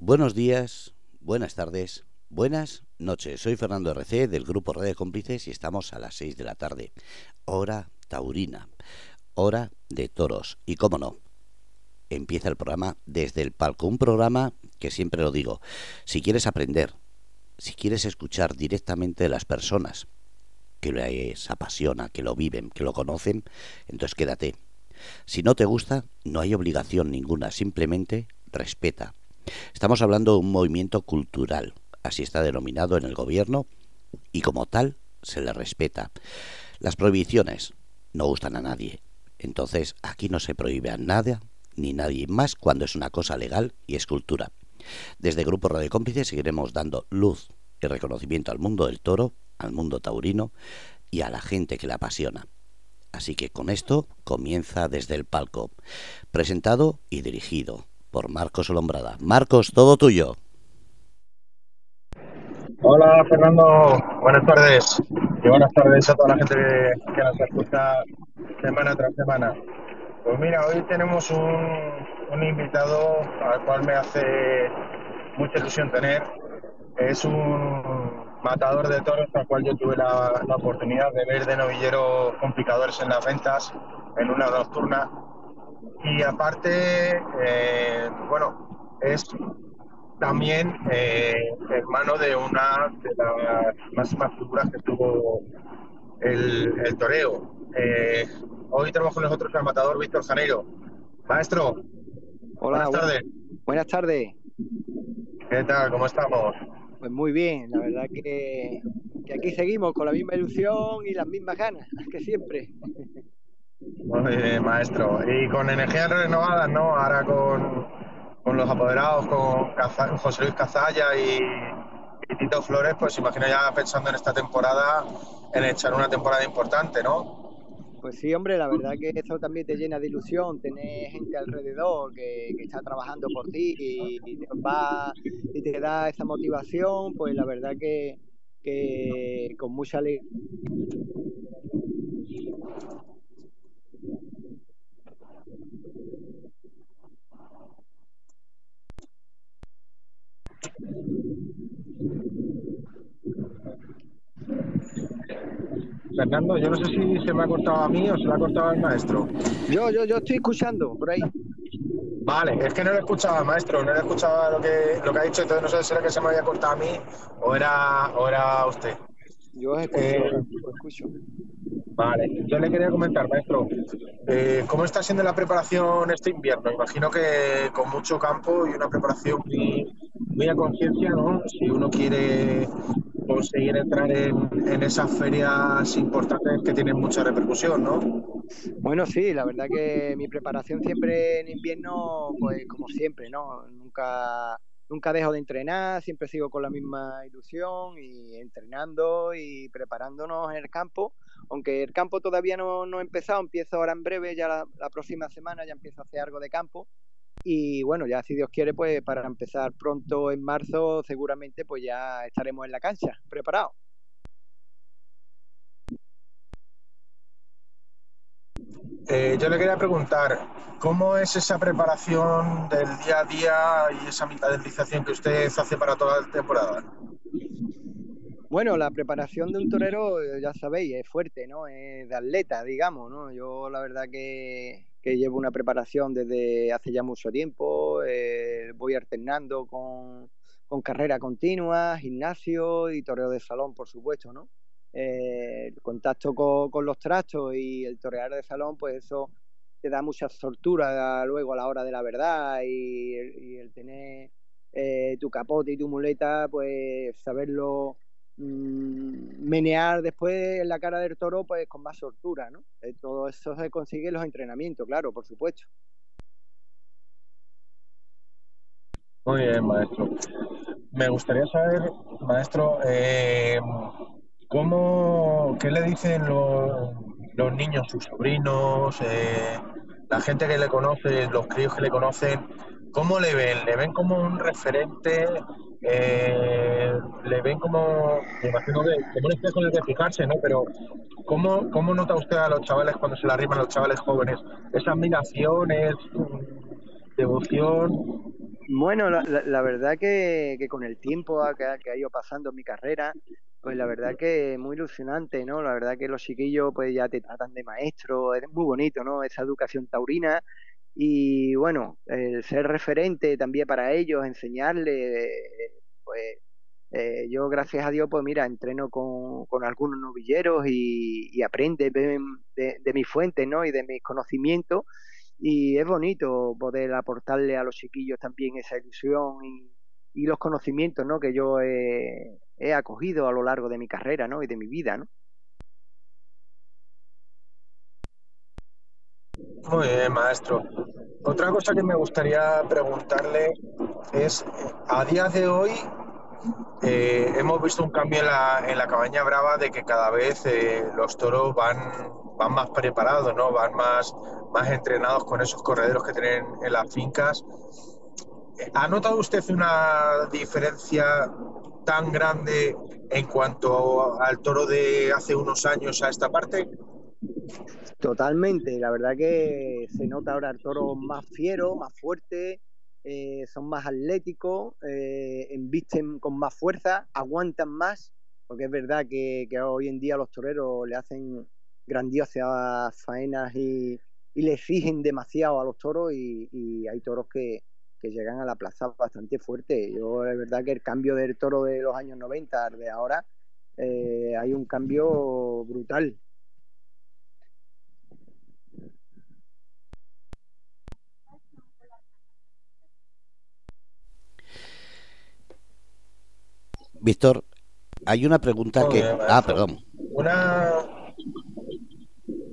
Buenos días, buenas tardes, buenas noches. Soy Fernando RC del grupo Red de Cómplices y estamos a las 6 de la tarde. Hora taurina, hora de toros. Y cómo no, empieza el programa desde el palco. Un programa que siempre lo digo, si quieres aprender, si quieres escuchar directamente de las personas que les apasiona, que lo viven, que lo conocen, entonces quédate. Si no te gusta, no hay obligación ninguna, simplemente respeta Estamos hablando de un movimiento cultural, así está denominado en el gobierno, y como tal se le respeta. Las prohibiciones no gustan a nadie, entonces aquí no se prohíbe a nada ni nadie más cuando es una cosa legal y es cultura. Desde Grupo Radio Cómplices seguiremos dando luz y reconocimiento al mundo del toro, al mundo taurino y a la gente que le apasiona. Así que con esto comienza desde el palco, presentado y dirigido por Marcos Olombrada. Marcos, todo tuyo. Hola Fernando, buenas tardes y buenas tardes a toda la gente que, nos escucha semana tras semana. Pues mira, hoy tenemos un, invitado al cual me hace mucha ilusión tener. Es un matador de toros al cual yo tuve la, la oportunidad de ver de novilleros complicadores en las ventas en una nocturna y aparte, eh, bueno, es también eh, hermano de una de las máximas figuras que tuvo el, toreo. Eh, hoy tenemos con nosotros al matador Víctor Janeiro. Maestro, Hola, buenas tardes. Buenas tardes. ¿Qué tal? ¿Cómo estamos? Pues muy bien, la verdad que, que aquí seguimos con la misma ilusión y las mismas ganas que siempre. Muy bien, maestro. Y con energías renovadas, ¿no? Ahora con, con los apoderados, con José Luis Cazalla y, Tito Flores, pues imagino ya pensando en esta temporada, en echar una temporada importante, ¿no? Pues sí, hombre, la verdad que eso también te llena de ilusión, tener gente alrededor que, está trabajando por ti y, te va y te da esa motivación, pues la verdad que, que con mucha alegría Fernando, yo no sé si se me ha cortado a mí o se le ha cortado al maestro. Yo, yo, yo estoy escuchando por ahí. Vale, es que no le escuchaba, maestro, no le escuchaba lo que, lo que ha dicho, entonces no sé si era que se me había cortado a mí o era, o era usted. Yo escucho, eh, escucho. Vale, yo le quería comentar, maestro, eh, ¿cómo está siendo la preparación este invierno? Imagino que con mucho campo y una preparación muy, muy a conciencia, ¿no? Si uno quiere conseguir entrar en, esas ferias importantes que tienen mucha repercusión, ¿no? Bueno, sí, la verdad que mi preparación siempre en invierno, pues como siempre, ¿no? Nunca, nunca dejo de entrenar, siempre sigo con la misma ilusión y entrenando y preparándonos en el campo. Aunque el campo todavía no, no he empezado, empiezo ahora en breve, ya la próxima semana ya empiezo a hacer algo de campo y bueno, ya si Dios quiere, pues para empezar pronto en marzo, seguramente pues ya estaremos en la cancha, preparados. Eh, yo le quería preguntar, ¿cómo es esa preparación del día a día y esa mentalización que usted hace para toda la temporada? Bueno, la preparación de un torero, ya sabéis, es fuerte, ¿no? Es de atleta, digamos, ¿no? Yo la verdad que llevo una preparación desde hace ya mucho tiempo, eh, voy alternando con, con, carrera continua, gimnasio y toreo de salón, por supuesto, ¿no? Eh, el contacto con, los trastos y el torear de salón, pues eso te da mucha soltura luego a la hora de la verdad y, el tener eh, tu capote y tu muleta, pues saberlo Mm, menear después en la cara del toro pues con más soltura, ¿no? Eh, todo eso se consigue en los entrenamientos, claro, por supuesto. Muy bien, maestro. Me gustaría saber, maestro, eh, ¿cómo, qué le dicen los, los niños, sus sobrinos, eh, la gente que le conoce, los críos que le conocen, ¿cómo le ven? ¿Le ven como un referente eh, le ven como, me imagino que como un espejo de fijarse, ¿no? Pero ¿cómo, ¿cómo nota usted a los chavales cuando se le arriman los chavales jóvenes? ¿Esa admiración, es devoción? Bueno, la, verdad que, que, con el tiempo que, que, ha ido pasando en mi carrera, pues la verdad que muy ilusionante, ¿no? La verdad que los chiquillos pues ya te tratan de maestro, es muy bonito, ¿no? Esa educación taurina y bueno, el ser referente también para ellos, enseñarles, pues eh, yo gracias a Dios, pues mira, entreno con, con algunos novilleros y, aprende de, mis fuentes, ¿no? Y de mis conocimientos y es bonito poder aportarle a los chiquillos también esa ilusión y, y los conocimientos, ¿no? Que yo he, he acogido a lo largo de mi carrera, ¿no? Y de mi vida, ¿no? Muy bien, maestro. Otra cosa que me gustaría preguntarle es, a día de hoy eh, hemos visto un cambio en la, en la, cabaña brava de que cada vez eh, los toros van, van más preparados, ¿no? van más, más entrenados con esos correderos que tienen en las fincas. ¿Ha notado usted una diferencia tan grande en cuanto al toro de hace unos años a esta parte? Totalmente, la verdad que se nota ahora el toro más fiero, más fuerte, eh, son más atléticos, eh, embisten con más fuerza, aguantan más, porque es verdad que, hoy en día los toreros le hacen grandiosas faenas y, le exigen demasiado a los toros y, hay toros que, llegan a la plaza bastante fuerte. Yo es verdad que el cambio del toro de los años 90 de ahora eh, hay un cambio brutal Víctor, hay una pregunta que... ah, perdón. Una...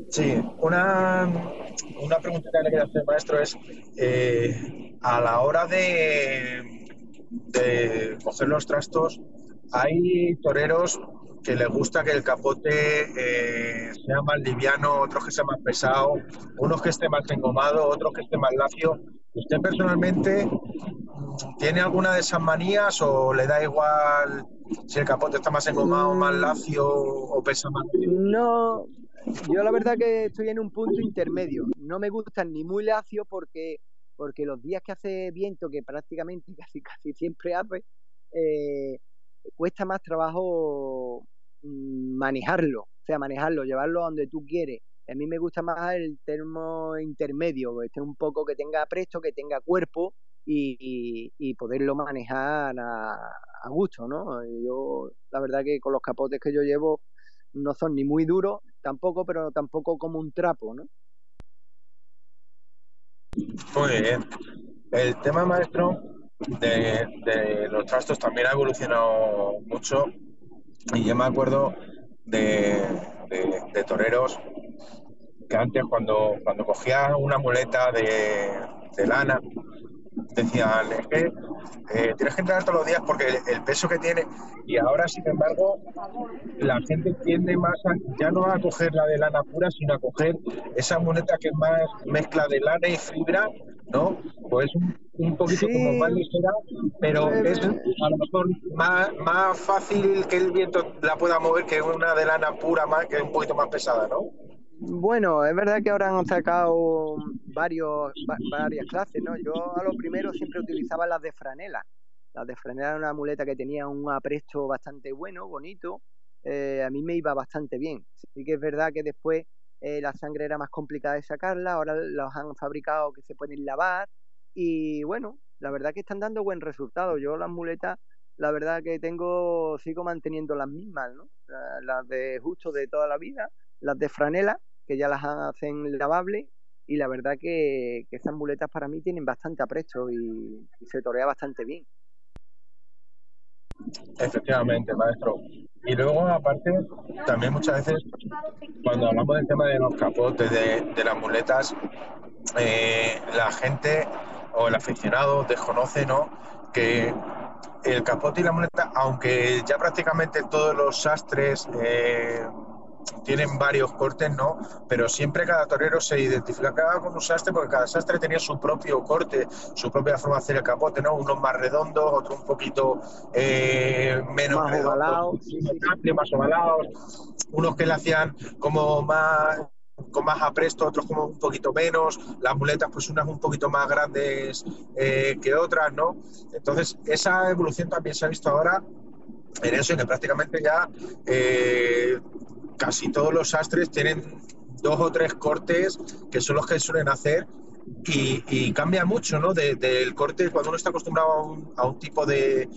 Sí, una, una pregunta que le quiero hacer, maestro, es eh, a la hora de, de coger los trastos, hay toreros que les gusta que el capote eh, sea más liviano, otros que sea más pesado, unos que esté más engomado, otros que esté más lacio. ¿Usted personalmente tiene alguna de esas manías o le da igual si el capote está más engomado, más mm. lacio o pesa más? No, yo la verdad que estoy en un punto intermedio. No me gustan ni muy lacio porque, porque los días que hace viento, que prácticamente casi, casi siempre hace, eh, cuesta más trabajo mm, manejarlo, o sea, manejarlo, llevarlo donde tú quieres. A mí me gusta más el termo intermedio, esté un poco que tenga presto, que tenga cuerpo y, poderlo manejar a, gusto, ¿no? Yo, la verdad que con los capotes que yo llevo no son ni muy duros, tampoco, pero tampoco como un trapo, ¿no? Muy bien. El tema maestro de, los trastos también ha evolucionado mucho y yo me acuerdo de, de toreros que antes cuando, cuando cogía una muleta de, lana, decían, es que eh, tienes que entrenar todos los días porque el, peso que tiene, y ahora sin embargo la gente tiende más a, ya no a coger la de lana pura, sino a coger esa muleta que es más mezcla de lana y fibra, ¿no? Pues un, un poquito como más ligera, pero es a lo mejor más, más fácil que el viento la pueda mover que una de lana pura más, que es un poquito más pesada, ¿no? Bueno, es verdad que ahora han sacado varios, varias clases, ¿no? Yo a lo primero siempre utilizaba las de franela. Las de franela era una muleta que tenía un apresto bastante bueno, bonito. Eh, a mí me iba bastante bien. Sí que es verdad que después eh, la sangre era más complicada de sacarla, ahora los han fabricado que se pueden lavar y bueno, la verdad que están dando buen resultado. Yo las muletas, la verdad que tengo, sigo manteniendo las mismas, ¿no? Las de justo de toda la vida las de franela, que ya las hacen lavables, y la verdad que, que esas muletas para mí tienen bastante apresto y, se torea bastante bien. Efectivamente, maestro. Y luego, aparte, también muchas veces, cuando hablamos del tema de los capotes, de, las muletas, eh, la gente o el aficionado desconoce, ¿no? Que el capote y la muleta, aunque ya prácticamente todos los sastres eh, tienen varios cortes, ¿no? Pero siempre cada torero se identificaba con un sastre porque cada sastre tenía su propio corte, su propia forma de hacer el capote, ¿no? Unos más redondos, otros un poquito eh, menos más ovalados, más ovalados, unos que le hacían como más con más apresto, otros como un poquito menos, las muletas pues unas un poquito más grandes eh, que otras, ¿no? Entonces, esa evolución también se ha visto ahora en eso, en que prácticamente ya eh, casi todos los sastres tienen dos o tres cortes que son los que suelen hacer y, cambia mucho, ¿no? del corte, cuando uno está acostumbrado a un, tipo de,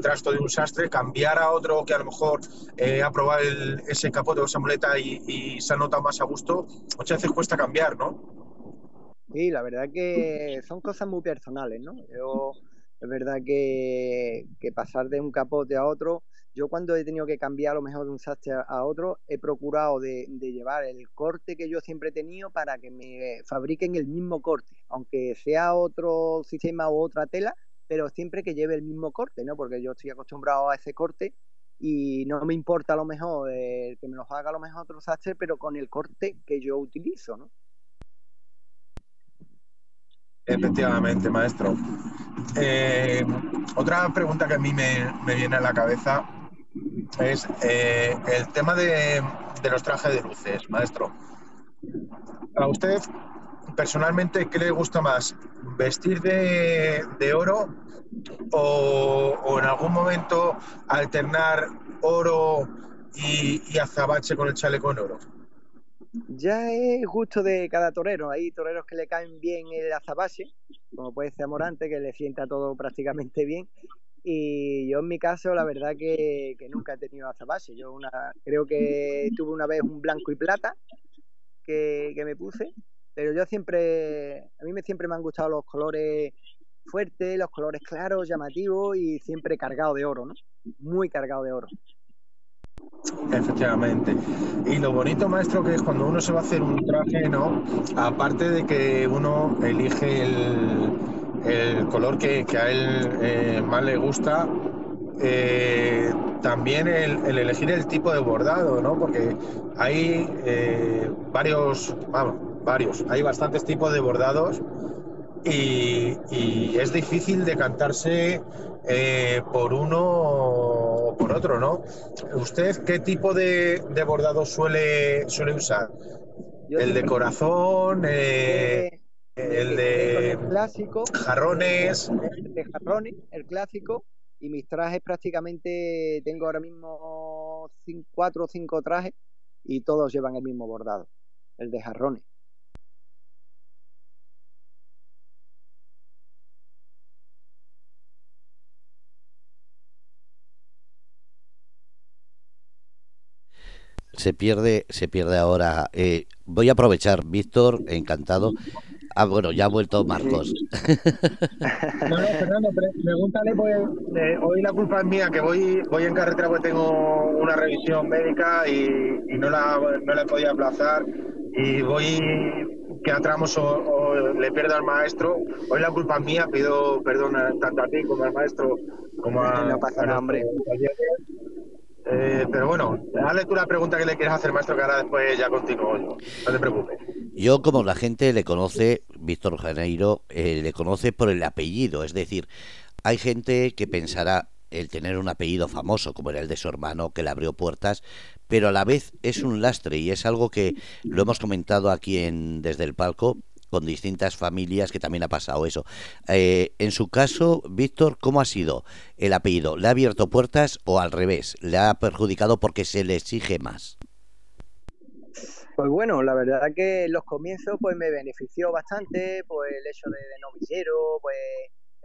trasto de un sastre, cambiar a otro que a lo mejor eh, ha probado ese capote o esa muleta y, se ha notado más a gusto, muchas veces cuesta cambiar, ¿no? Sí, la verdad que son cosas muy personales, ¿no? Yo, es verdad que, que pasar de un capote a otro yo cuando he tenido que cambiar a lo mejor de un sastre a otro, he procurado de, llevar el corte que yo siempre he tenido para que me fabriquen el mismo corte, aunque sea otro sistema o otra tela, pero siempre que lleve el mismo corte, ¿no? Porque yo estoy acostumbrado a ese corte y no me importa a lo mejor que me lo haga a lo mejor otro sastre, pero con el corte que yo utilizo, ¿no? Efectivamente, maestro. Eh, otra pregunta que a mí me, me viene a la cabeza es eh, el tema de, los trajes de luces, maestro. A usted, personalmente, ¿qué le gusta más? ¿Vestir de, oro o, en algún momento alternar oro y, azabache con el chaleco en oro? Ya es gusto de cada torero. Hay toreros que le caen bien el azabache, como puede ser Amorante, que le sienta todo prácticamente bien, y yo en mi caso, la verdad que, nunca he tenido azabache. Yo una, creo que tuve una vez un blanco y plata que, me puse, pero yo siempre, a mí me, siempre me han gustado los colores fuertes, los colores claros, llamativos y siempre cargado de oro, ¿no? Muy cargado de oro. Efectivamente. Y lo bonito, maestro, que es cuando uno se va a hacer un traje, ¿no? Aparte de que uno elige el, el color que, a él eh, más le gusta. Eh, también el, elegir el tipo de bordado, ¿no? Porque hay eh, varios, vamos, varios, hay bastantes tipos de bordados y, es difícil decantarse por uno o por otro, ¿no? ¿Usted qué tipo de, bordado suele, suele usar? ¿El de corazón? El de clásico, jarrones. El de jarrones, el clásico. Y mis trajes prácticamente tengo ahora mismo cuatro o cinco trajes y todos llevan el mismo bordado, el de jarrones. se pierde, se pierde ahora. Eh, voy a aprovechar, Víctor, encantado, Ah, bueno, ya ha vuelto Marcos. No, no, Fernando, pregúntale, pues, hoy la culpa es mía, que voy voy en carretera porque tengo una revisión médica y, no, la, no la he podido aplazar y voy que a tramos o, le pierdo al maestro. Hoy la culpa es mía, pido perdón tanto a ti como al maestro como a, no pasa nada, hombre. Eh, pero bueno, hazle tú la pregunta que le quieres hacer, maestro, que ahora después ya continúo yo. No te preocupes. Yo, como la gente le conoce, Víctor Janeiro, eh, le conoce por el apellido. Es decir, hay gente que pensará el tener un apellido famoso, como era el de su hermano, que le abrió puertas, pero a la vez es un lastre y es algo que lo hemos comentado aquí en Desde el Palco con distintas familias que también ha pasado eso. Eh, en su caso, Víctor, ¿cómo ha sido el apellido? ¿Le ha abierto puertas o al revés? ¿Le ha perjudicado porque se le exige más? Pues bueno, la verdad que los comienzos pues me benefició bastante, pues el hecho de, novillero, pues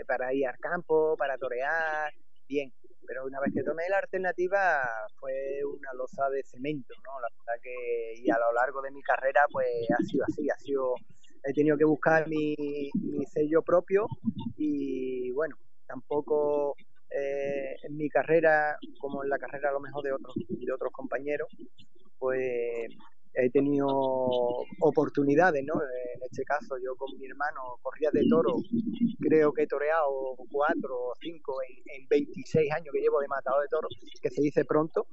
para ir al campo, para torear, bien. Pero una vez que tomé la alternativa fue una loza de cemento, ¿no? La verdad que y a lo largo de mi carrera pues ha sido así, ha sido he tenido que buscar mi, sello propio y bueno, tampoco eh, en mi carrera, como en la carrera a lo mejor de otros, de otros compañeros, pues he tenido oportunidades, ¿no? En este caso, yo con mi hermano corría de toro, creo que he toreado cuatro o cinco en, en 26 años que llevo de matado de toro, que se dice pronto,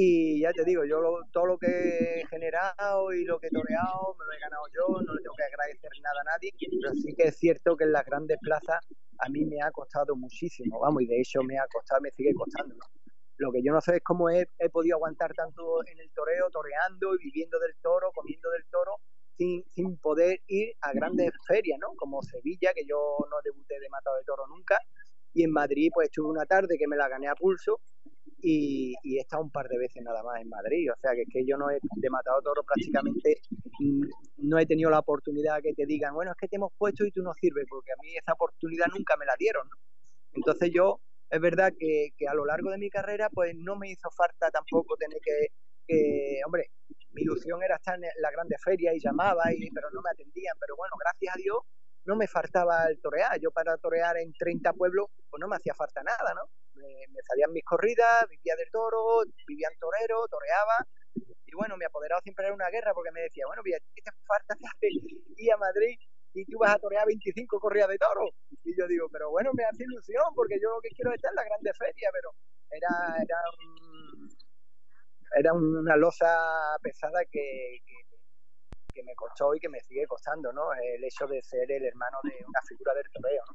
y ya te digo, yo todo lo que he generado y lo que he toreado me lo he ganado yo, no le tengo que agradecer nada a nadie, pero sí que es cierto que en las grandes plazas a mí me ha costado muchísimo, vamos, y de hecho me ha costado, me sigue costando. Lo que yo no sé es cómo he, he podido aguantar tanto en el toreo, toreando y viviendo del toro, comiendo del toro, sin, sin poder ir a grandes ferias, ¿no? Como Sevilla, que yo no debuté de matado de toro nunca, y en Madrid pues estuve una tarde que me la gané a pulso y, he estado un par de veces nada más en Madrid. O sea, que es que yo no he de matado toro prácticamente, mm, no he tenido la oportunidad que te digan, bueno, es que te hemos puesto y tú no sirves, porque a mí esa oportunidad nunca me la dieron, ¿no? Entonces yo, es verdad que, que a lo largo de mi carrera, pues no me hizo falta tampoco tener que, que hombre, mi ilusión era estar en la grande feria y llamaba, y, pero no me atendían. Pero bueno, gracias a Dios no me faltaba el torear. Yo para torear en 30 pueblos, pues no me hacía falta nada, ¿no? Me, salían mis corridas, vivía del toro, vivía en torero, toreaba. Y bueno, mi apoderado siempre era una guerra porque me decía, bueno, ¿qué te falta ir a Madrid y tú vas a torear 25 corridas de toro? Y yo digo, pero bueno, me hace ilusión porque yo lo que quiero es estar en la grande feria, pero era, era era una losa pesada que, que, me costó y que me sigue costando, ¿no? El hecho de ser el hermano de una figura del toreo, ¿no?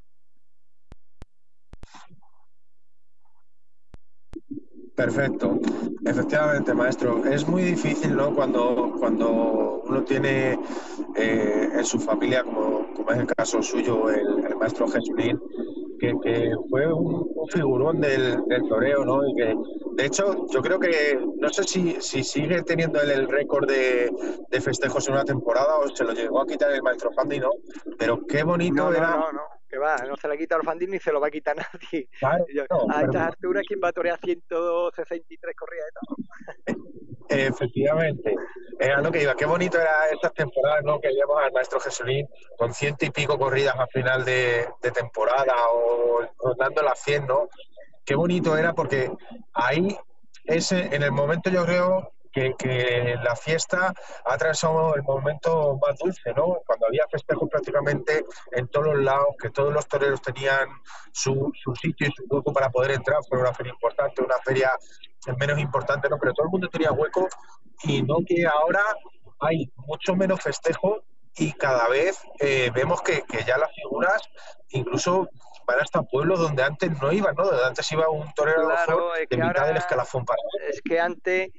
Perfecto. Efectivamente, maestro. Es muy difícil, ¿no? Cuando, cuando uno tiene eh, en su familia, como, como, es el caso suyo, el, el maestro Jesulín, que, fue un, figurón del, del, toreo, ¿no? Y que, de hecho, yo creo que, no sé si, si sigue teniendo él el récord de, de, festejos en una temporada o se lo llegó a quitar el maestro Fandi, ¿no? Pero qué bonito era... No, no, que va, no se quitado el Fandi ni se lo va a quitar nadie. a estas alturas, ¿quién va a torear 163 corridas de todo? Efectivamente, era lo que iba. Qué bonito era estas temporadas, ¿no? Que veíamos al maestro Jesulín con ciento y pico corridas al final de, temporada o rotando las 100, ¿no? Qué bonito era porque ahí, ese, en el momento yo creo que, la fiesta ha atravesado el momento más dulce, ¿no? Cuando había festejos prácticamente en todos los lados, que todos los toreros tenían su, su sitio y su hueco para poder entrar, fue una feria importante, una feria menos importante, ¿no? Pero todo el mundo tenía hueco y no que ahora hay mucho menos festejo y cada vez eh, vemos que, que, ya las figuras incluso van hasta pueblos donde antes no iban, ¿no? Donde antes iba un torero de mitad del escalafón para Es que antes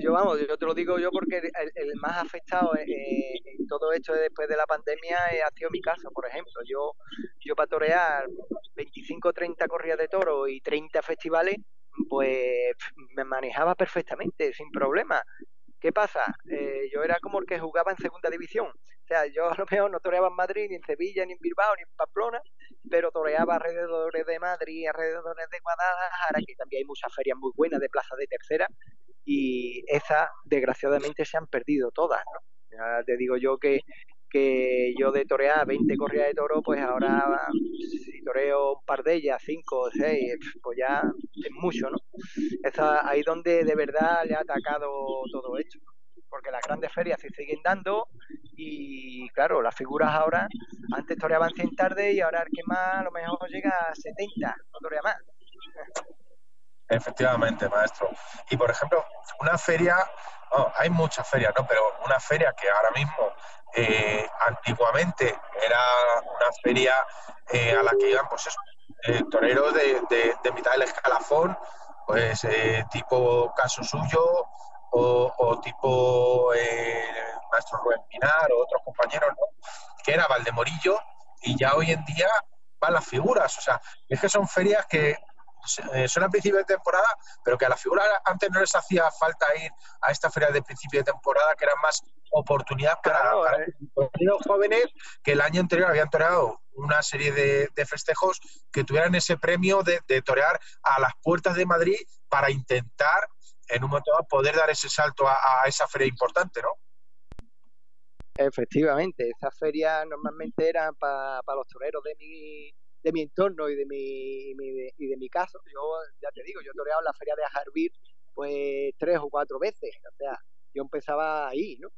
yo vamos, yo te lo digo yo porque el, más afectado en todo esto después de la pandemia ha sido mi caso, por ejemplo. Yo, yo para torear 25 30 corridas de toro y 30 festivales, pues me manejaba perfectamente, sin problema. ¿Qué pasa? Eh, yo era como el que jugaba en segunda división. O sea, yo a lo mejor no toreaba en Madrid, ni en Sevilla, ni en Bilbao, ni en Pamplona, pero toreaba alrededor de Madrid, alrededor de Guadalajara, que también hay muchas ferias muy buenas de plaza de tercera, y esas desgraciadamente se han perdido todas, ¿no? Ya te digo yo que, que yo de torear 20 corridas de toro, pues ahora si toreo un par de ellas, 5 o 6, pues ya es mucho, ¿no? Esa, ahí donde de verdad le ha atacado todo esto. Porque las grandes ferias se siguen dando y claro, las figuras ahora, antes toreaban 100 tarde y ahora el que más a lo mejor llega a 70, no torea más. Efectivamente, maestro. Y por ejemplo, una feria, hay muchas ferias, ¿no? Pero una feria que ahora mismo, eh, antiguamente, era una feria eh, a la que iban, pues, eh, toreros de, de, mitad del escalafón, pues, tipo caso suyo o, tipo maestro Rubén Pinar o otros compañeros, ¿no? Que era Valdemorillo y ya hoy en día van las figuras. O sea, es que son ferias que eh, son a principio de temporada, pero que a la figura antes no les hacía falta ir a esta feria de principio de temporada, que era más oportunidad para, los jóvenes que el año anterior habían toreado una serie de, festejos que tuvieran ese premio de, torear a las puertas de Madrid para intentar en un momento dado poder dar ese salto a, esa feria importante, ¿no? Efectivamente, esas ferias normalmente eran para los toreros de mi, de mi entorno y de mi, y de mi caso. Yo, ya te digo, yo he toreado en la feria de Ajarbir pues tres o cuatro veces. O sea, yo empezaba ahí, ¿no?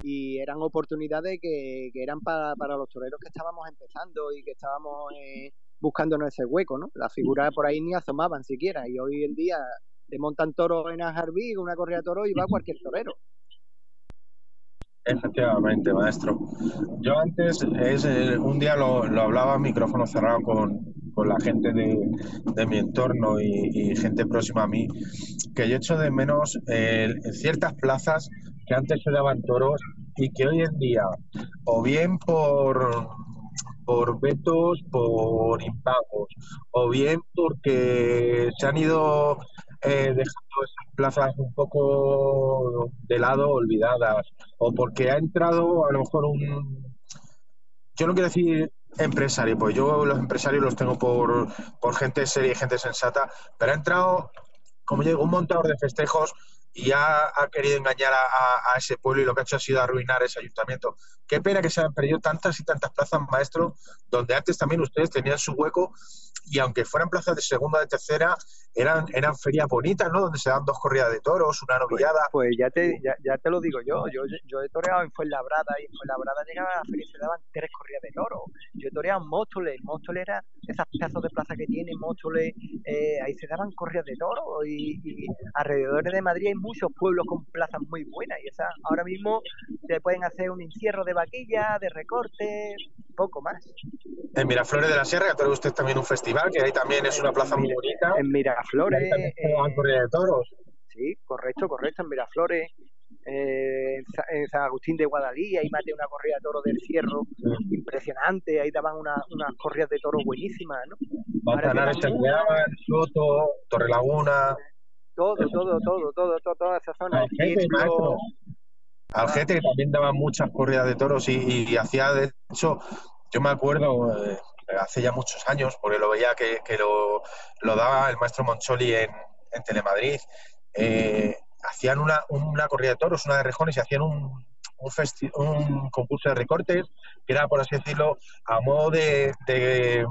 Y eran oportunidades que, que eran para, para, los toreros que estábamos empezando y que estábamos eh, buscándonos ese hueco, ¿no? Las figuras por ahí ni asomaban siquiera. Y hoy en día te montan toros en Ajarbir, una correa de toros y va cualquier torero. Efectivamente, maestro. Yo antes, es, eh, un día lo, lo hablaba micrófono cerrado con, con la gente de, de mi entorno y, gente próxima a mí, que yo echo de menos en ciertas plazas que antes se daban toros y que hoy en día, o bien por por vetos, por impagos, o bien porque se han ido eh, dejando esas plazas un poco de lado, olvidadas, o porque ha entrado a lo mejor un... Yo no quiero decir empresario, pues yo los empresarios los tengo por, por gente seria y gente sensata, pero ha entrado, como digo, un montador de festejos y ha, ha querido engañar a, a, ese pueblo y lo que ha hecho ha sido arruinar ese ayuntamiento. Qué pena que se hayan perdido tantas y tantas plazas, maestro, donde antes también ustedes tenían su hueco y aunque fueran plazas de segunda o de tercera, eran, eran ferias bonitas, ¿no? Donde se dan dos corridas de toros, una novillada. Pues, pues, ya, te, ya, ya, te lo digo yo. yo. Yo he toreado en Fuenlabrada y en Fuenlabrada llegaba a la feria y se daban tres corridas de toros. Yo he toreado en Móstoles. Móstoles era esas pedazos de plaza que tiene Móstoles. Eh, ahí se daban corridas de toros y, y, alrededor de Madrid hay muchos pueblos con plazas muy buenas y esas ahora mismo se pueden hacer un encierro de vaquilla, de recorte, poco más. En Miraflores de la Sierra, que usted también un festival, que ahí también es una plaza muy bonita. En Miraflores. Corrida de toros. Sí, correcto, correcto, en Miraflores. Eh, en San Agustín de Guadalí, ahí maté una corrida de toros del cierro impresionante, ahí daban una, unas corridas de toros buenísimas, ¿no? Manzanares, Soto, Torre Laguna. Todo, todo, todo, todo, todo, toda esa zona. Algete, Algete, que también daba muchas corridas de toros y, hacía, de hecho, yo me acuerdo, eh, hace ya muchos años, porque lo veía que, que lo, lo, daba el maestro Moncholi en, Telemadrid, eh, hacían una, una corrida de toros, una de rejones y hacían un, un, un, concurso de recortes, que era, por así decirlo, a modo de, de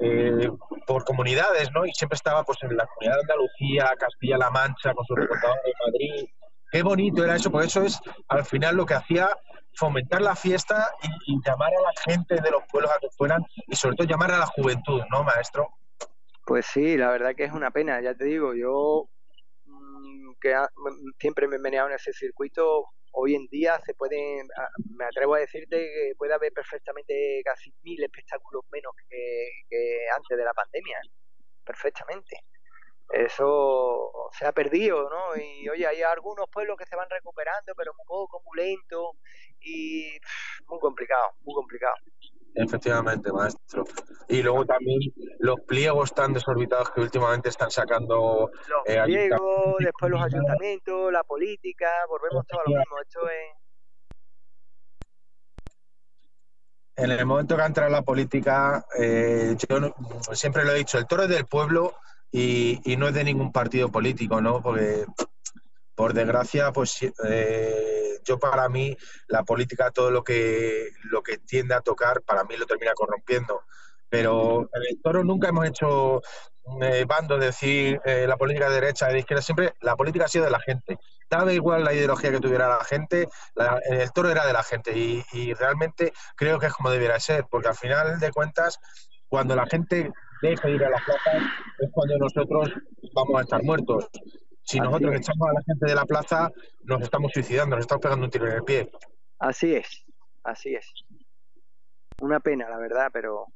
eh, por comunidades, ¿no? Y siempre estaba pues en la comunidad de Andalucía, Castilla-La Mancha, con su recortador de Madrid. Qué bonito era eso, porque eso es al final lo que hacía fomentar la fiesta y, llamar a la gente de los pueblos a que fueran y sobre todo llamar a la juventud, ¿no, maestro? Pues sí, la verdad que es una pena, ya te digo, yo mmm, que ha, siempre me he meneado en ese circuito, hoy en día se pueden, me atrevo a decirte que puede haber perfectamente casi mil espectáculos menos que antes de la pandemia, perfectamente. Eso se ha perdido, ¿no? Y oye, hay algunos pueblos que se van recuperando, pero muy poco, muy lento y muy complicado, muy complicado. Efectivamente, maestro. Y luego también los pliegos tan desorbitados que últimamente están sacando. Los eh, pliegos, después los ayuntamientos, la política, volvemos todo a lo mismo. Esto es. En el momento que entra la política, eh, yo no, siempre lo he dicho, el toro es del pueblo y, y, no es de ningún partido político, ¿no? Porque, por desgracia, pues eh, yo para mí, la política, todo lo que, lo que tiende a tocar, para mí lo termina corrompiendo. Pero en el toro nunca hemos hecho eh, bando de decir eh, la política de derecha, de izquierda, siempre la política ha sido de la gente. Daba igual la ideología que tuviera la gente, la, el toro era de la gente y, y realmente creo que es como debiera ser, porque al final de cuentas, cuando la gente de ir a la plaza es cuando nosotros vamos a estar muertos. Si nosotros echamos a la gente de la plaza, nos estamos suicidando, nos estamos pegando un tiro en el pie. Así es, así es. Una pena, la verdad, pero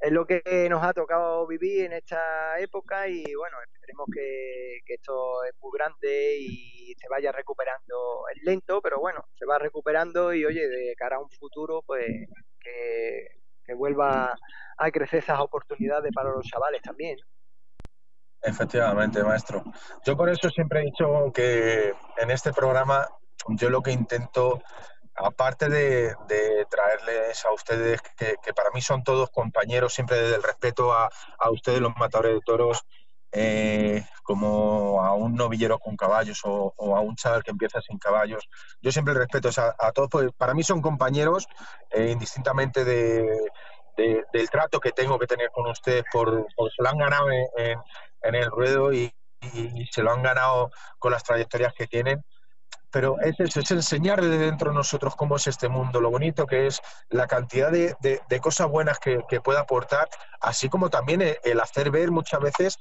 es lo que nos ha tocado vivir en esta época y bueno, esperemos que, que esto es muy grande y se vaya recuperando. Es lento, pero bueno, se va recuperando y oye, de cara a un futuro, pues que, que vuelva a crecer esas oportunidades para los chavales también. Efectivamente, maestro. Yo por eso siempre he dicho que en este programa yo lo que intento, aparte de, traerles a ustedes, que, para mí son todos compañeros, siempre desde el respeto a, ustedes, los matadores de toros, eh, como a un novillero con caballos o, a un chaval que empieza sin caballos. Yo siempre respeto a, a todos, porque para mí son compañeros, eh, indistintamente de, de, del trato que tengo que tener con ustedes, por, se lo han ganado en, el ruedo y, se lo han ganado con las trayectorias que tienen. Pero es eso, es enseñar de dentro de nosotros cómo es este mundo, lo bonito que es, la cantidad de, cosas buenas que, que, puede aportar, así como también el, hacer ver muchas veces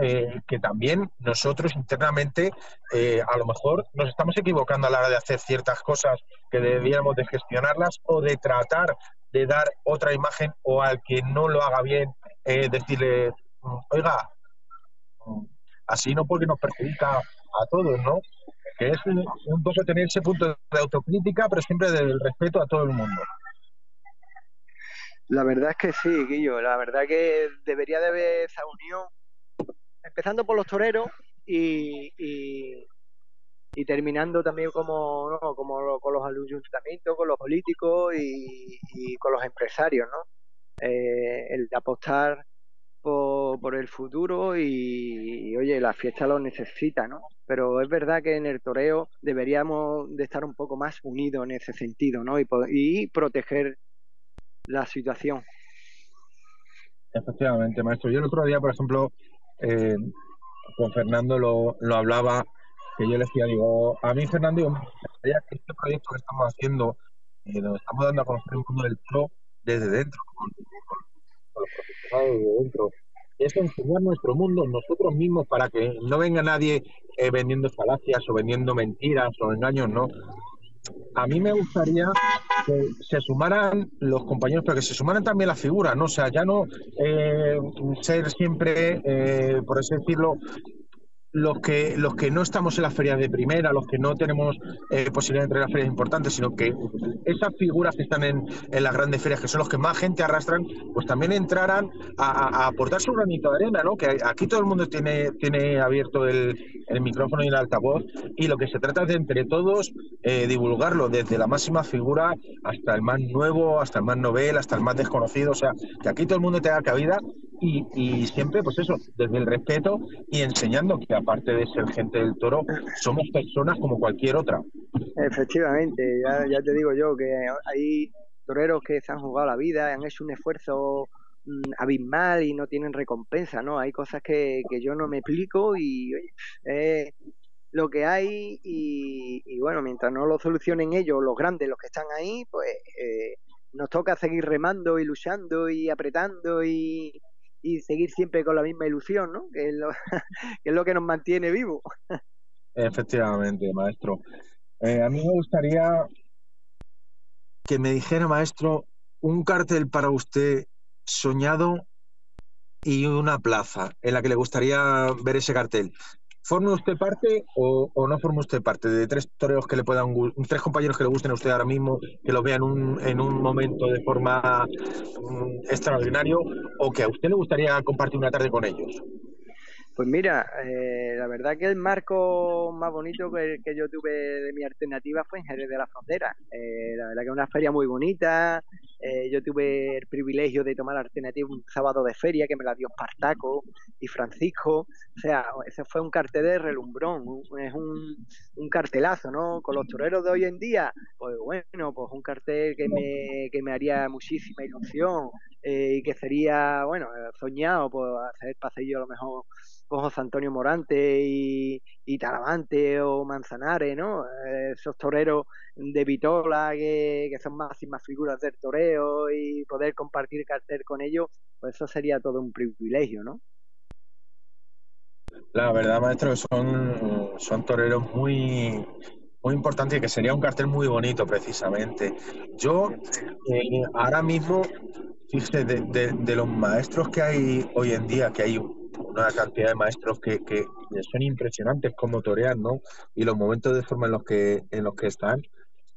eh, que también nosotros internamente eh, a lo mejor nos estamos equivocando a la hora de hacer ciertas cosas que debíamos de gestionarlas o de tratar de dar otra imagen o al que no lo haga bien eh, decirle, mm, oiga, mm, así no porque nos perjudica a todos, ¿no? Que es un, poco tener ese punto de autocrítica, pero siempre del respeto a todo el mundo. La verdad es que sí, Guillo. La verdad que debería de haber esa unión, empezando por los toreros y, y, terminando también como, ¿no? como con los ayuntamientos, con los políticos y, con los empresarios, ¿no? Eh, el apostar por, el futuro y, oye, la fiesta lo necesita, ¿no? Pero es verdad que en el toreo deberíamos de estar un poco más unidos en ese sentido, ¿no? Y, y proteger la situación. Efectivamente, maestro. Yo el otro día, por ejemplo, eh, con Fernando lo, lo, hablaba, que yo le decía, digo, a mí Fernando, este proyecto que estamos haciendo, eh, estamos dando a conocer el mundo del pro desde dentro, con, los profesionales de dentro, es enseñar nuestro mundo nosotros mismos para que no venga nadie eh, vendiendo falacias o vendiendo mentiras o engaños, no a mí me gustaría que se sumaran los compañeros, pero que se sumaran también las figuras, ¿no? O sea, ya no eh, ser siempre, eh, por así decirlo, los que los que no estamos en las ferias de primera, los que no tenemos eh, posibilidad de entrar en las ferias importantes, sino que esas figuras que están en, las grandes ferias, que son los que más gente arrastran, pues también entraran a, aportar su granito de arena, ¿no? Que aquí todo el mundo tiene, tiene abierto el, el micrófono y el altavoz, y lo que se trata es de entre todos eh, divulgarlo, desde la máxima figura hasta el más nuevo, hasta el más novel, hasta el más desconocido, o sea, que aquí todo el mundo tenga cabida y, y siempre, pues eso, desde el respeto y enseñando que aparte de ser gente del toro, somos personas como cualquier otra. Efectivamente, ya, te digo yo que hay toreros que se han jugado la vida, han hecho un esfuerzo mm, abismal y no tienen recompensa, ¿no? Hay cosas que, yo no me explico y oye, lo que hay y, bueno, mientras no lo solucionen ellos, los grandes, los que están ahí, pues eh, nos toca seguir remando y luchando y apretando y, y seguir siempre con la misma ilusión, ¿no? Que es lo, que, nos mantiene vivos. Efectivamente, maestro. Eh, a mí me gustaría que me dijera, maestro, un cartel para usted soñado y una plaza en la que le gustaría ver ese cartel. ¿Forme usted parte o, no forme usted parte de tres toreros que le puedan tres compañeros que le gusten a usted ahora mismo, que lo vean en un momento de forma mm, extraordinario o que a usted le gustaría compartir una tarde con ellos? Pues mira, eh, la verdad que el marco más bonito que, yo tuve de mi alternativa fue en Jerez de la Frontera. Eh, la verdad que una feria muy bonita. Eh, yo tuve el privilegio de tomar alternativa un sábado de feria que me la dio Espartaco y Francisco. O sea, ese fue un cartel de relumbrón, es un, un, cartelazo, ¿no? Con los toreros de hoy en día, pues bueno, pues un cartel que me, que me haría muchísima ilusión y que sería, bueno, soñado por pues, hacer pasillo a lo mejor con José Antonio Morante y, y Talavante o Manzanares, ¿no? Esos toreros de Vitola que, son máximas figuras del toreo y poder compartir cartel con ellos, pues eso sería todo un privilegio, ¿no? La verdad, maestro, son, son toreros muy, muy importantes y que sería un cartel muy bonito, precisamente. Yo, eh, ahora mismo, fíjese, de, de, los maestros que hay hoy en día, que hay una cantidad de maestros que, que son impresionantes como torean, ¿no? Y los momentos de forma en los que, en los que están.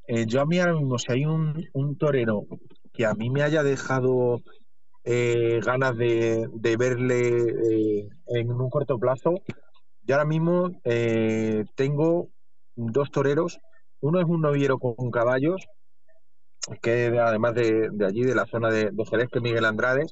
Eh, yo a mí ahora mismo, si hay un, un torero que a mí me haya dejado eh, ganas de, de verle eh, en un corto plazo, yo ahora mismo tengo dos toreros. Uno es un noviero con caballos, que además de, de allí, de la zona de, de Jerez, que Miguel Andrade,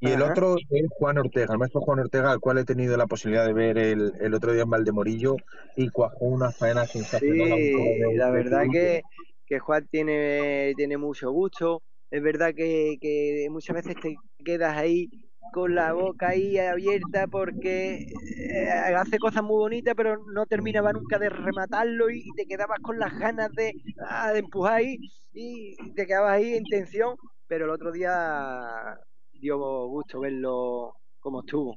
y el otro es Juan Ortega, el maestro Juan Ortega, al cual he tenido la posibilidad de ver el, el otro día en Valdemorillo y cuajó una faena sensacional. Sí, la verdad que, que, Juan tiene, tiene mucho gusto. Es verdad que, que muchas veces te quedas ahí con la boca ahí abierta porque eh, hace cosas muy bonitas pero no terminaba nunca de rematarlo y, te quedabas con las ganas de, ah, de empujar ahí y te quedabas ahí en tensión pero el otro día dio gusto verlo como estuvo.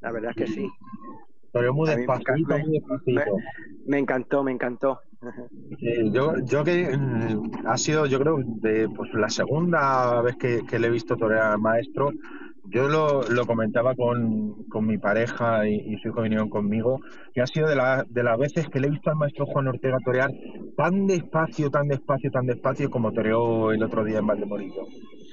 la verdad es que sí. Pero muy me despacito, encanta- muy despacito. Me encantó, me encantó. Yo, yo que mm, ha sido, yo creo, de, pues la segunda vez que, que le he visto torear al maestro, yo lo, lo comentaba con, con mi pareja y, y su hijo vinieron conmigo, que ha sido de, la- de las veces que le he visto al maestro Juan Ortega torear tan despacio, tan despacio, tan despacio como toreó el otro día en Valdemorillo.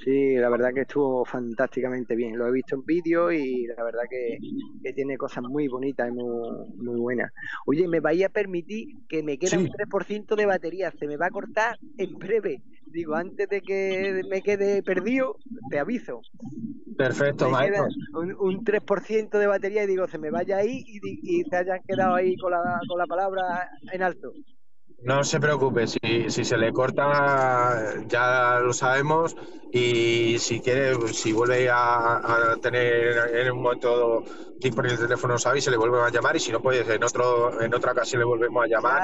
Sí, la verdad que estuvo fantásticamente bien. Lo he visto en vídeo y la verdad que, que tiene cosas muy bonitas y muy, muy buenas. Oye, ¿me vais a permitir que me queda Sí. un 3% de batería? Se me va a cortar en breve. Digo, antes de que me quede perdido, te aviso. Perfecto, Me maestro. un, un 3% de batería y digo, se me vaya ahí y, y se hayan quedado ahí con la, con la palabra en alto. No se preocupe, si, si se le corta ya lo sabemos y si quiere, si vuelve a, a tener en un momento disponible el teléfono, sabe, y se le vuelve a llamar y si no, pues en otro en otra ocasión le volvemos a llamar.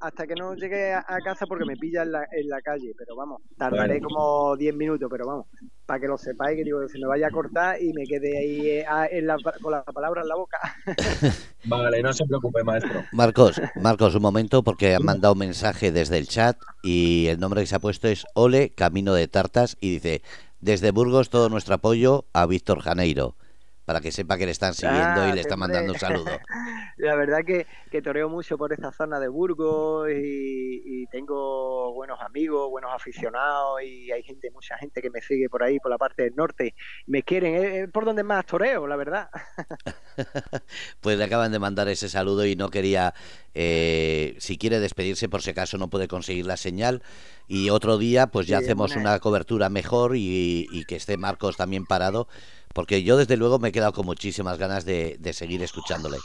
Hasta, que no llegue a, a casa porque me pilla en la, en la calle, pero vamos, tardaré Bueno. como 10 minutos, pero vamos, para que lo sepáis, que digo, que se me vaya a cortar y me quede ahí eh, a- en la- con la palabra en la boca. Vale, no se preocupe, maestro. Marcos, Marcos, un momento porque han mandado un mensaje desde el chat y el nombre que se ha puesto es Ole Camino de Tartas y dice, desde Burgos todo nuestro apoyo a Víctor Janeiro, para que sepa que le están siguiendo Ah, y le están mandando un saludo. La verdad que, que toreo mucho por esta zona de Burgos y, y tengo buenos amigos, buenos aficionados y hay gente, mucha gente que me sigue por ahí, por la parte del norte. Me quieren, es es por donde más toreo, la verdad. Pues le acaban de mandar ese saludo y no quería, eh, si quiere despedirse por si acaso no puede conseguir la señal y otro día pues ya Sí, hacemos una cobertura mejor y, y que esté Marcos también parado porque yo desde luego me he quedado con muchísimas ganas de, de seguir escuchándole.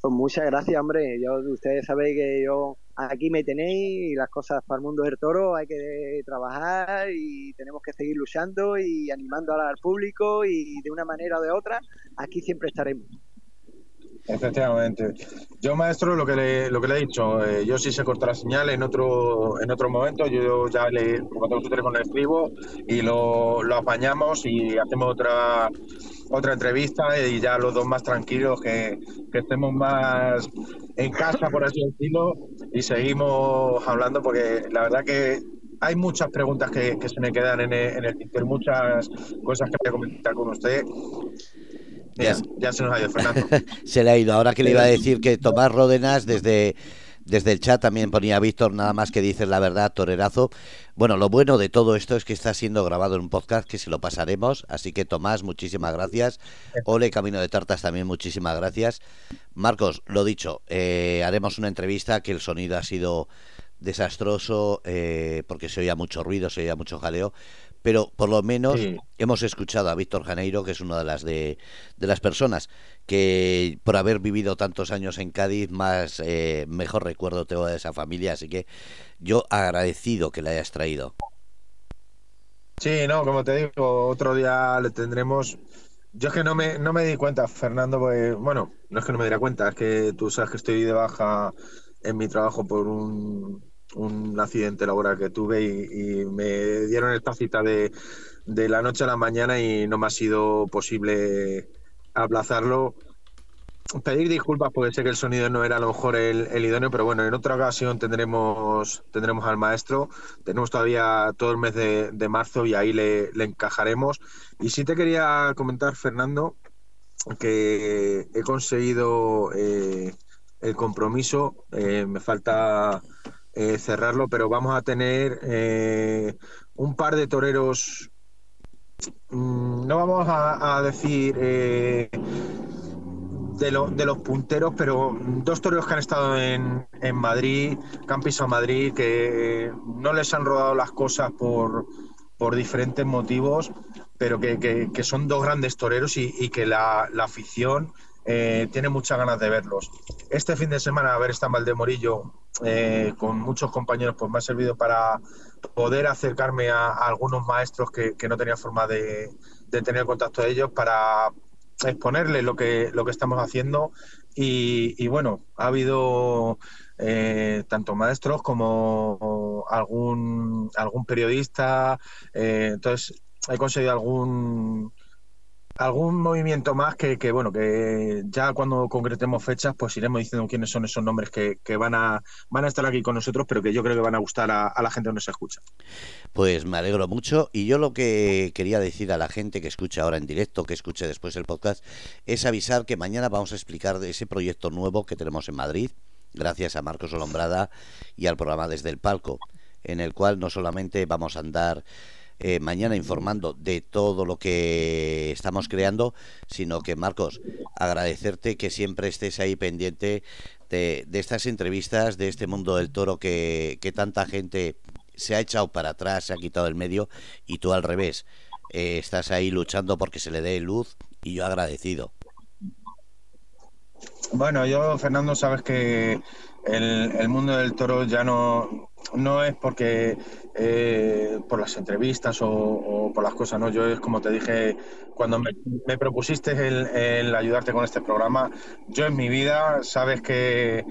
Pues muchas gracias, hombre. Yo, ustedes saben que yo aquí me tenéis y las cosas para el mundo del toro hay que trabajar y tenemos que seguir luchando y animando al público y de una manera o de otra aquí siempre estaremos. Efectivamente. Yo, maestro, lo que le, lo que le he dicho, eh, yo sí se corta la señal en otro, en otro momento, yo ya le, cuando tengo su teléfono le escribo y lo, lo apañamos y hacemos otra otra entrevista y ya los dos más tranquilos, que, que estemos más en casa, por así decirlo, y seguimos hablando porque la verdad que hay muchas preguntas que, que se me quedan en el, en el muchas cosas que voy a comentar con usted. Ya, ya se nos ha ido, Fernando. Se le ha ido. Ahora que le iba a decir que Tomás Ródenas desde, desde el chat también ponía Víctor, nada más que dices la verdad, torerazo. Bueno, lo bueno de todo esto es que está siendo grabado en un podcast que se lo pasaremos. Así que Tomás, muchísimas gracias. Ole, Camino de Tartas también, muchísimas gracias. Marcos, lo dicho, eh, haremos una entrevista que el sonido ha sido desastroso eh, porque se oía mucho ruido, se oía mucho jaleo, pero por lo menos Sí. hemos escuchado a Víctor Janeiro, que es una de las de, de las personas que por haber vivido tantos años en Cádiz, más eh, mejor recuerdo tengo de esa familia, así que yo agradecido que la hayas traído. Sí, no, como te digo, otro día le tendremos. Yo es que no me, no me di cuenta, Fernando, pues, bueno, no es que no me diera cuenta, es que tú sabes que estoy de baja en mi trabajo por un, un accidente laboral que tuve y, me dieron esta cita de, de la noche a la mañana y no me ha sido posible aplazarlo. Pedir disculpas porque sé que el sonido no era a lo mejor el, el idóneo, pero bueno, en otra ocasión tendremos, tendremos al maestro. Tenemos todavía todo el mes de, de marzo y ahí le, le encajaremos. Y sí te quería comentar, Fernando, que he conseguido eh, el compromiso. eh, me falta eh, cerrarlo, pero vamos a tener eh, un par de toreros. mm, No vamos a, decir eh, de, lo- de los punteros, pero dos toreros que han estado en, Madrid, que han Madrid, que no les han rodado las cosas por, diferentes motivos, pero que, son dos grandes toreros y, que la afición eh, tiene muchas ganas de verlos. Este fin de semana, a ver, está en Valdemorillo eh, con muchos compañeros, pues me ha servido para poder acercarme a, a algunos maestros que, que no tenía forma de, de tener contacto de ellos para exponerles lo que, lo que estamos haciendo y, y bueno, ha habido eh, tanto maestros como algún, algún periodista, eh, entonces he conseguido algún algún movimiento más que, bueno, que ya cuando concretemos fechas, pues iremos diciendo quiénes son esos nombres que, van, a, van a estar aquí con nosotros, pero que yo creo que van a gustar a, la gente donde se escucha. Pues me alegro mucho y yo lo que quería decir a la gente que escucha ahora en directo, que escuche después el podcast, es avisar que mañana vamos a explicar ese proyecto nuevo que tenemos en Madrid, gracias a Marcos Olombrada y al programa Desde el Palco, en el cual no solamente vamos a andar eh, mañana informando de todo lo que estamos creando, sino que Marcos, agradecerte que siempre estés ahí pendiente de, estas entrevistas, de este mundo del toro que, tanta gente se ha echado para atrás, se ha quitado el medio y tú al revés. Eh, estás ahí luchando porque se le dé luz y yo agradecido. Bueno, yo, Fernando, sabes que el, mundo del toro ya no, no es porque eh, por las entrevistas o, por las cosas, ¿no? Yo es como te dije cuando me, propusiste el, ayudarte con este programa, yo en mi vida sabes que,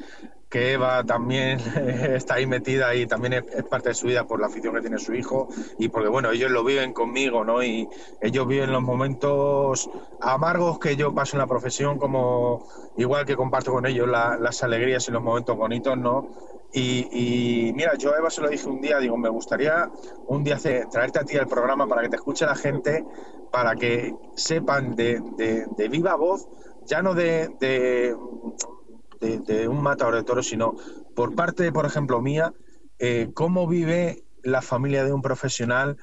que Eva también está ahí metida y también es, parte de su vida por la afición que tiene su hijo y porque, bueno, ellos lo viven conmigo, ¿no? Y ellos viven los momentos amargos que yo paso en la profesión como igual que comparto con ellos las alegrías y los momentos bonitos, ¿no? Y, mira, yo a Eva se lo dije un día, digo, me gustaría un día traerte a ti al programa para que te escuche la gente, para que sepan de, viva voz, ya no de, de, un matador de toros, sino por parte, por ejemplo, mía, eh, cómo vive la familia de un profesional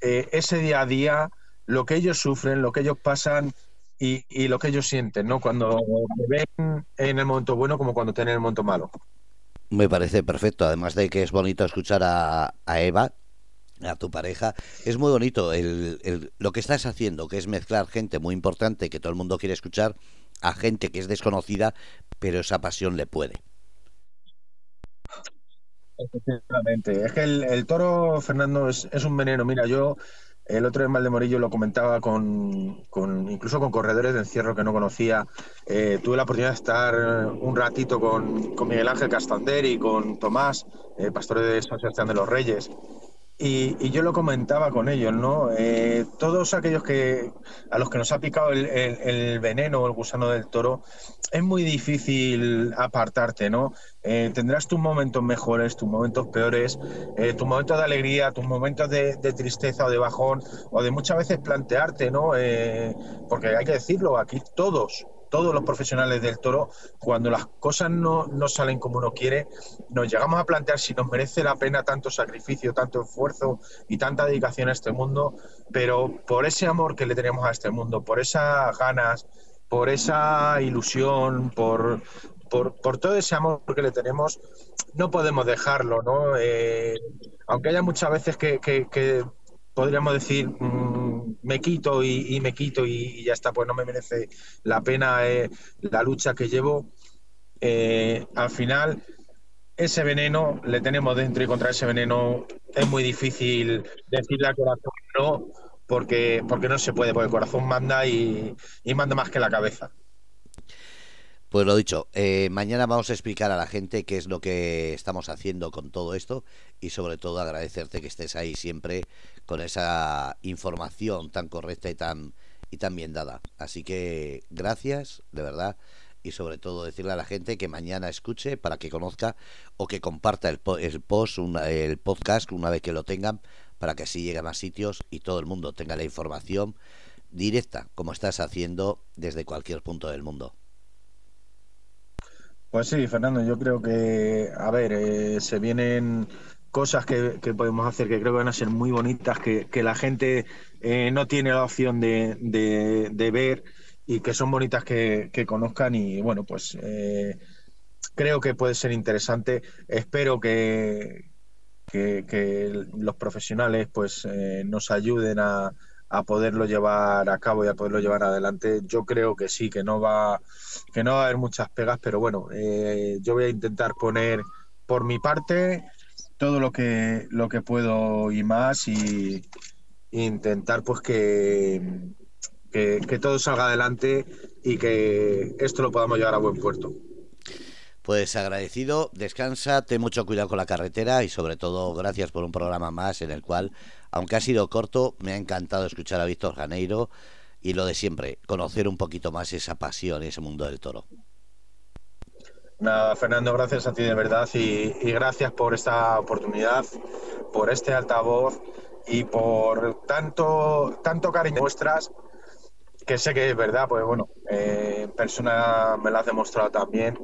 eh, ese día a día, lo que ellos sufren, lo que ellos pasan y, y lo que ellos sienten, ¿no? Cuando ven en el momento bueno como cuando tienen el momento malo. Me parece perfecto, además de que es bonito escuchar a, Eva, a tu pareja. Es muy bonito el, lo que estás haciendo, que es mezclar gente muy importante que todo el mundo quiere escuchar a gente que es desconocida, pero esa pasión le puede. Efectivamente. Es que el, toro, Fernando, es, es, un veneno. Mira, yo el otro en Morillo lo comentaba con, incluso con corredores de encierro que no conocía. Eh, tuve la oportunidad de estar un ratito con, Miguel Ángel Castander y con Tomás, eh, pastores de San Sebastián de los Reyes. Y, yo lo comentaba con ellos, ¿no? Eh, todos aquellos que a los que nos ha picado el, veneno o el gusano del toro, es muy difícil apartarte, ¿no? Eh, tendrás tus momentos mejores, tus momentos peores, eh, tus momentos de alegría, tus momentos de, de, tristeza o de bajón, o de muchas veces plantearte, ¿no? porque hay que decirlo, aquí todos, todos los profesionales del toro, cuando las cosas no, salen como uno quiere, nos llegamos a plantear si nos merece la pena tanto sacrificio, tanto esfuerzo y tanta dedicación a este mundo, pero por ese amor que le tenemos a este mundo, por esas ganas, por esa ilusión, por, por, todo ese amor que le tenemos, no podemos dejarlo, ¿no? Eh, aunque haya muchas veces que podríamos decir, mm, me quito y, me quito y, ya está, pues no me merece la pena eh, la lucha que llevo. Eh, al final, ese veneno le tenemos dentro y contra ese veneno es muy difícil decirle al corazón no, porque, porque no se puede, porque el corazón manda y manda más que la cabeza. Pues lo dicho, eh, mañana vamos a explicar a la gente qué es lo que estamos haciendo con todo esto y sobre todo agradecerte que estés ahí siempre con esa información tan correcta y tan y tan bien dada. Así que gracias, de verdad, y sobre todo decirle a la gente que mañana escuche para que conozca o que comparta el, el post, el podcast una vez que lo tengan para que así llegue a más sitios y todo el mundo tenga la información directa como estás haciendo desde cualquier punto del mundo. Pues sí, Fernando, yo creo que, a ver, eh, se vienen cosas que, podemos hacer que creo que van a ser muy bonitas, que, la gente eh, no tiene la opción de, de, ver y que son bonitas que, conozcan y bueno, pues eh, creo que puede ser interesante. Espero que, que, los profesionales pues nos ayuden a, a poderlo llevar a cabo y a poderlo llevar adelante. Yo creo que sí, que no va, que no va a haber muchas pegas, pero bueno, eh, yo voy a intentar poner por mi parte todo lo que lo que puedo y más y, intentar pues que, que, que todo salga adelante y que esto lo podamos llevar a buen puerto. Pues agradecido, descansa, ten mucho cuidado con la carretera y sobre todo gracias por un programa más en el cual, aunque ha sido corto, me ha encantado escuchar a Víctor Janeiro y lo de siempre, conocer un poquito más esa pasión, ese mundo del toro. Nada, Fernando, gracias a ti de verdad y, gracias por esta oportunidad, por este altavoz y por tanto, tanto cariño muestras que sé que es verdad, pues bueno, eh, en persona me lo has demostrado también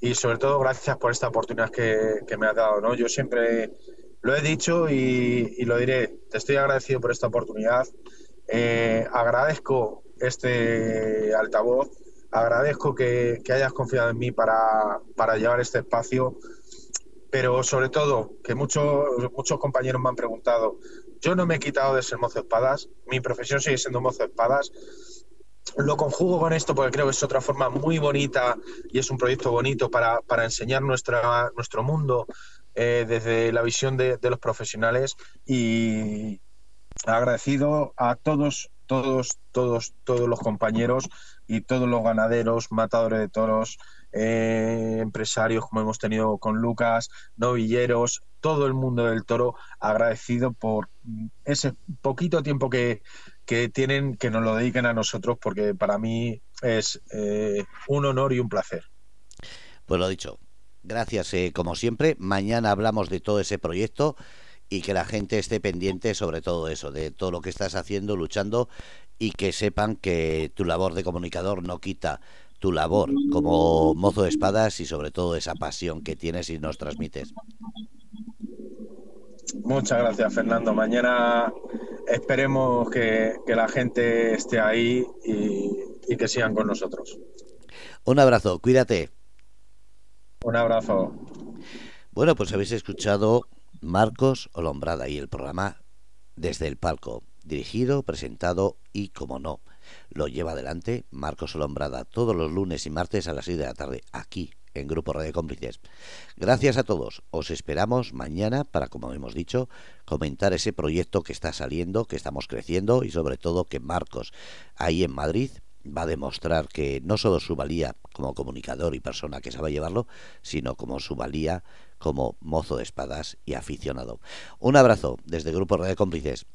y sobre todo gracias por esta oportunidad que, me has dado, ¿no? Yo siempre lo he dicho y, lo diré, te estoy agradecido por esta oportunidad, eh, agradezco este altavoz. Agradezco que, hayas confiado en mí para, llevar este espacio, pero sobre todo que muchos, muchos compañeros me han preguntado, yo no me he quitado de ser mozo de espadas, mi profesión sigue siendo mozo de espadas, lo conjugo con esto porque creo que es otra forma muy bonita y es un proyecto bonito para, enseñar nuestra, nuestro mundo eh, desde la visión de, de, los profesionales. Y agradecido a todos, todos, todos, todos los compañeros y todos los ganaderos, matadores de toros, eh, empresarios como hemos tenido con Lucas, novilleros, todo el mundo del toro agradecido por ese poquito tiempo que, tienen, que nos lo dediquen a nosotros, porque para mí es eh, un honor y un placer. Pues lo dicho, gracias eh, como siempre. Mañana hablamos de todo ese proyecto y que la gente esté pendiente sobre todo eso, de todo lo que estás haciendo, luchando y que sepan que tu labor de comunicador no quita tu labor como mozo de espadas y sobre todo esa pasión que tienes y nos transmites. Muchas gracias, Fernando. Mañana esperemos que, la gente esté ahí y, y que sigan con nosotros. Un abrazo, cuídate. Un abrazo. Bueno, pues habéis escuchado Marcos Olombrada y el programa Desde el Palco dirigido, presentado y, como no, lo lleva adelante Marcos Olombrada todos los lunes y martes a las 6 de la tarde, aquí en Grupo Radio Cómplices. Gracias a todos. Os esperamos mañana para, como hemos dicho, comentar ese proyecto que está saliendo, que estamos creciendo y sobre todo que Marcos, ahí en Madrid, va a demostrar que no solo su valía como comunicador y persona que sabe llevarlo, sino como su valía como mozo de espadas y aficionado. Un abrazo desde Grupo Radio Cómplices.